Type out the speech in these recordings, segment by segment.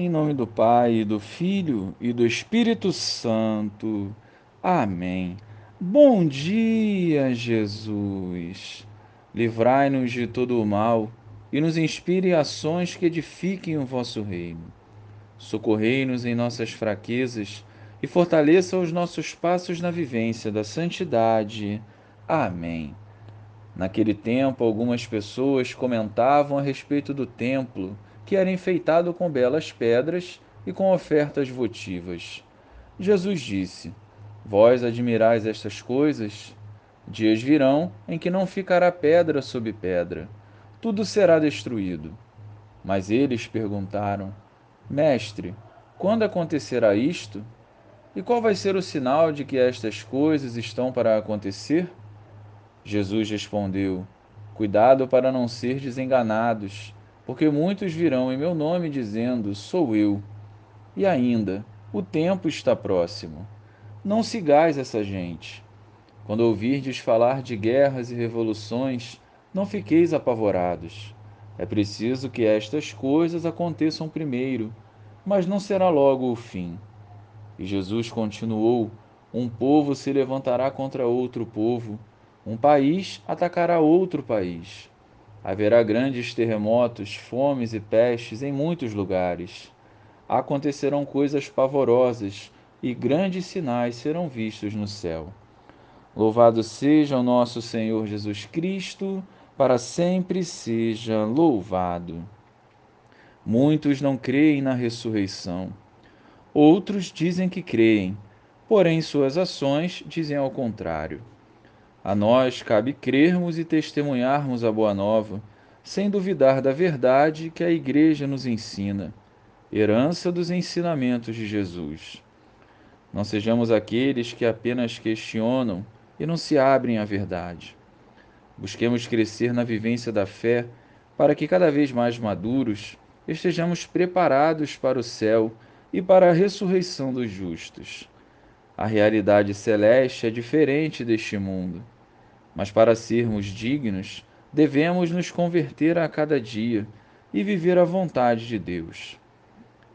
Em nome do Pai, do Filho e do Espírito Santo. Amém. Bom dia, Jesus. Livrai-nos de todo o mal e nos inspire ações que edifiquem o vosso reino. Socorrei-nos em nossas fraquezas e fortaleça os nossos passos na vivência da santidade. Amém. Naquele tempo, algumas pessoas comentavam a respeito do templo que era enfeitado com belas pedras e com ofertas votivas. Jesus disse: Vós admirais estas coisas? Dias virão em que não ficará pedra sobre pedra, tudo será destruído. Mas eles perguntaram: Mestre, quando acontecerá isto? E qual vai ser o sinal de que estas coisas estão para acontecer? Jesus respondeu: Cuidado para não ser desenganados porque muitos virão em meu nome dizendo: Sou eu. E ainda, o tempo está próximo. Não sigais essa gente. Quando ouvirdes falar de guerras e revoluções, não fiqueis apavorados. É preciso que estas coisas aconteçam primeiro, mas não será logo o fim. E Jesus continuou: Um povo se levantará contra outro povo, um país atacará outro país. Haverá grandes terremotos, fomes e pestes em muitos lugares. Acontecerão coisas pavorosas e grandes sinais serão vistos no céu. Louvado seja o nosso Senhor Jesus Cristo, para sempre seja louvado. Muitos não creem na ressurreição. Outros dizem que creem, porém suas ações dizem ao contrário. A nós cabe crermos e testemunharmos a boa nova, sem duvidar da verdade que a Igreja nos ensina, herança dos ensinamentos de Jesus. Não sejamos aqueles que apenas questionam e não se abrem à verdade. Busquemos crescer na vivência da fé para que, cada vez mais maduros, estejamos preparados para o céu e para a ressurreição dos justos. A realidade celeste é diferente deste mundo, mas para sermos dignos, devemos nos converter a cada dia e viver a vontade de Deus.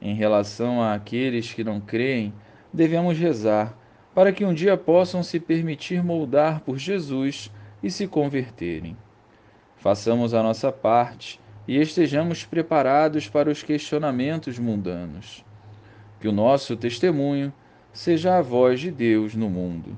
Em relação àqueles que não creem, devemos rezar para que um dia possam se permitir moldar por Jesus e se converterem. Façamos a nossa parte e estejamos preparados para os questionamentos mundanos. Que o nosso testemunho seja a voz de Deus no mundo.